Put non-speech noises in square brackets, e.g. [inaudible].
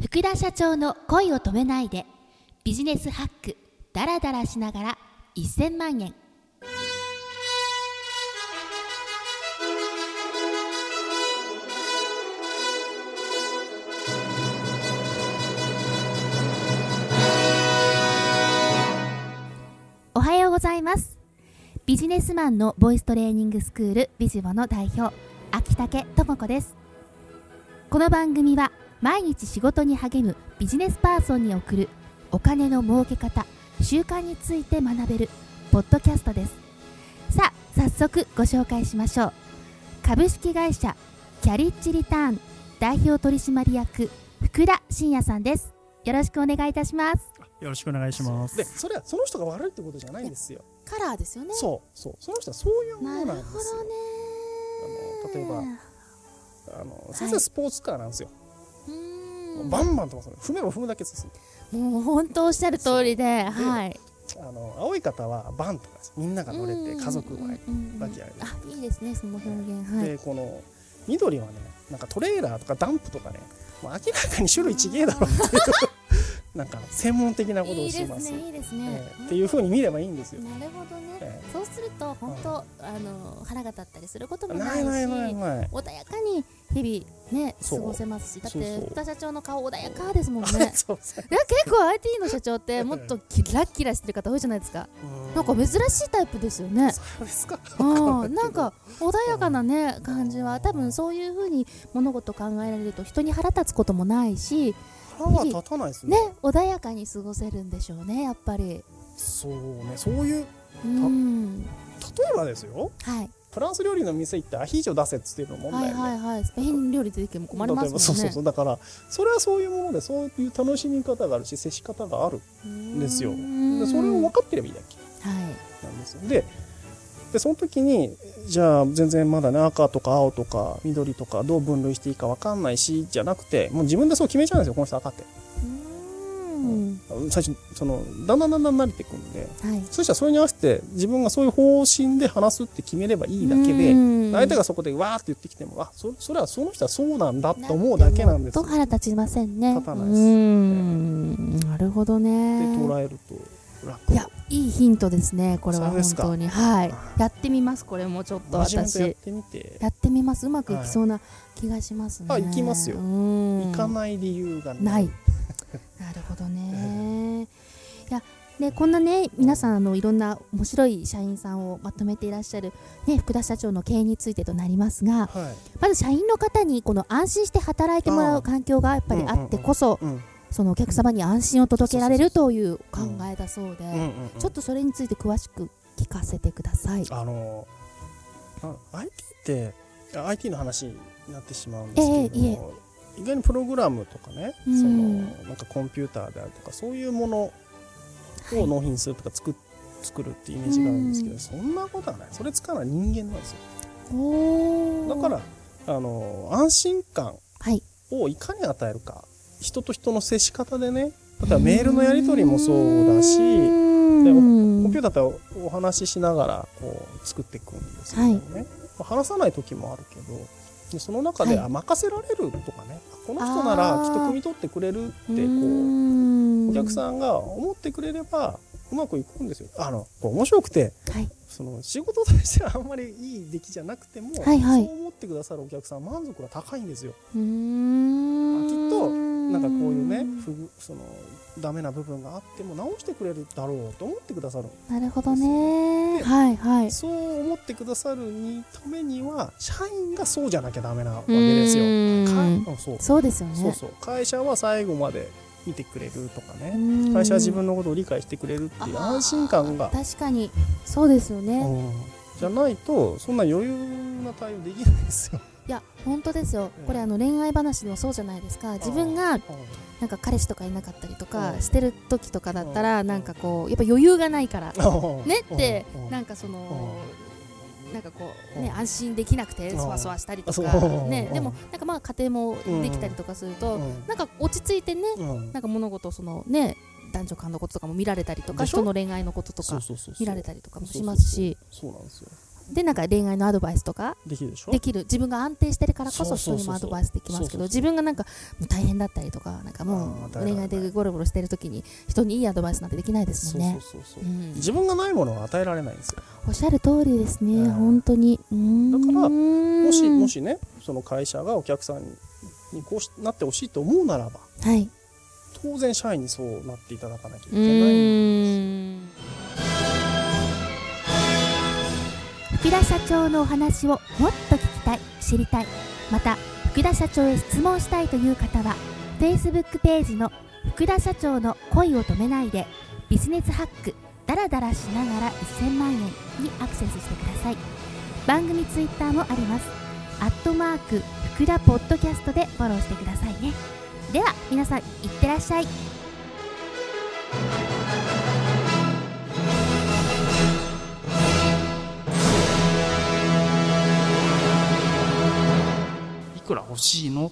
福田社長の恋を止めないでビジネスハックダラダラしながら1000万円。おはようございます。ビジネスマンのボイストレーニングスクールビジボの代表秋竹智子です。この番組は毎日仕事に励むビジネスパーソンに送るお金の儲け方習慣について学べるポッドキャストですさあ早速ご紹介しましょう株式会社キャリッジリターン代表取締役福田真也さんですよろしくお願いいたしますよろしくお願いします。でそれはその人が悪いってことじゃないんですよ。カラーですよねそうそうその人はそういうものなんですよ。なるほどねあの例えばあの先生スポーツカーなんですよ。うバンバンとか踏めば踏むだけ進む。もう本当おっしゃる通りではい。あの青い方はバンとかです。みんなが乗れて家族がうんうんうん抱き合いあいいですねその表現はい。でこの緑はねなんかトレーラーとかダンプとかねもう明らかに種類違えだろっていうなんか専門的なことをします。す。ねいいですね。ええっていうふうに見ればいいんですよ。なるほどね、えそうすると本当、あの腹が立ったりすることもなないし。穏やかに日々ね過ごせますしだって福田社長の顔穏やかですもんね。[laughs] そうそういや結構 IT の社長ってもっとキラッキラしてる方多いじゃないですか。なんか珍しいタイプですよね。そうですか。うん。なんか穏やかなね感じは多分そういうふうに物事考えられると人に腹立つこともないし腹が立たないですね。ね穏やかに過ごせるんでしょうねやっぱり。そうね、そういう、うん。例えばですよ、はい。フランス料理の店行ってアヒージョ出せっつっていうのも問はい題よね。はいはいスペイン料理出てきても困りますもんね。そうそうそう。だからそれはそういうものでそういう楽しみ方があるし接し方があるんですよ。うでん。それを分かってればいいだけはい。なんですよ。ででその時にじゃあ全然まだね赤とか青とか緑とかどう分類していいか分かんないしじゃなくてもう自分でそう決めちゃうんですよこの人赤って。うん。最初そのだんだんだんだん慣れていくんではい。そしたらそれに合わせて自分がそういう方針で話すって決めればいいだけでうん。相手がそこでわーって言ってきてもあそそれはその人はそうなんだと思うだけなんですと腹立ちませんね。立たないです。うん。なるほどでね捉えると楽。いやいいヒントですねこれは本当に。はい。あやってみますこれもちょっと私。てみて。やってみます。うまくいきそうな気がしますね。あ行きますよ。うん。行かない理由がない。な [laughs] るほどね。いやね、こんなね皆さんあのいろんな面白い社員さんをまとめていらっしゃる、ね、福田社長の経営についてとなりますがはい。まず社員の方にこの安心して働いてもらあう環境がやっぱりあってこそ、うんそのお客様に安心を届けられるという考えだそうで、ちょっとそれについて詳しく聞かせてください。あのあ IT ってあ IT の話になってしまうんですけれども、え意外にプログラムとかね、うん。そのなんかコンピューターであるとかそういうものを納品するとか作っ作るっていうイメージがあるんですけど、うん。そんなことはない。それ使うのは人間なんですよだからあの安心感はい、をいかに与えるか人と人の接し方でね例えばメールのやり取りもそうだしでコンピューターってお話ししながらこう作っていくんですけどね、まあ話さない時もあるけどでその中で、はい。あ任せられるとかねこの人ならきっと汲み取ってくれるってこううお客さんが思ってくれればうまくいくんですよ。あのこう面白くてはい。その仕事としてはあんまりいい出来じゃなくても、はいはい。そう思ってくださるお客さん満足が高いんですよ。なんかこういうね不具そのダメな部分があっても直してくれるだろうと思ってくださるなるほどね。ではいはい。そう思ってくださるにためには社員がそうじゃなきゃダメなわけですよ。かあそう。そうですよね。そうそう。会社は最後まで見てくれるとかね。うん。会社は自分のことを理解してくれるっていう安心感が、確かに。そうですよね、うん。じゃないとそんな余裕な対応できないですよ。いや本当ですよ。ええこれあの恋愛話でもそうじゃないですか。自分がなんか彼氏とかいなかったりとかうん。してる時とかだったらうん。なんかこうやっぱ余裕がないから。ねね？ってうん。なんかそのなんかこうねうん。安心できなくてうん。そわそわしたりとか。ねう。んでもなんかまあ家庭もできたりとかするとうん。なんか落ち着いてねうん。なんか物事そのね？男女間のこととかも見られたりとか人の恋愛のこととか見られたりとかもしますし。そうなんですよでなんか恋愛のアドバイスとかできるでしょ？できる。自分が安定してるからこそ人にもアドバイスできますけど自分がなんかもう大変だったりとかなんかもう恋愛でゴロゴロしてる時に人にいいアドバイスなんてできないですそもんそうそうそう、う。ん。自分がないものは与えられないんですよ。おっしゃる通りですね、うん。本当に。だからもしもししねその会社がお客さんにこうしなってほしいと思うならばはい。当然社員にそうなっていただかなきゃいけうないーん福田社長のお話をもっと聞きたい知りたい。また福田社長へ質問したいという方は Facebook ページの福田社長の恋を止めないでビジネスハックダラダラしながら1000万円にアクセスしてください。番組ツイッターもあります。アットマーク福田ポッドキャストでフォローしてくださいね。では皆さんいってらっしゃい。くら欲しいの？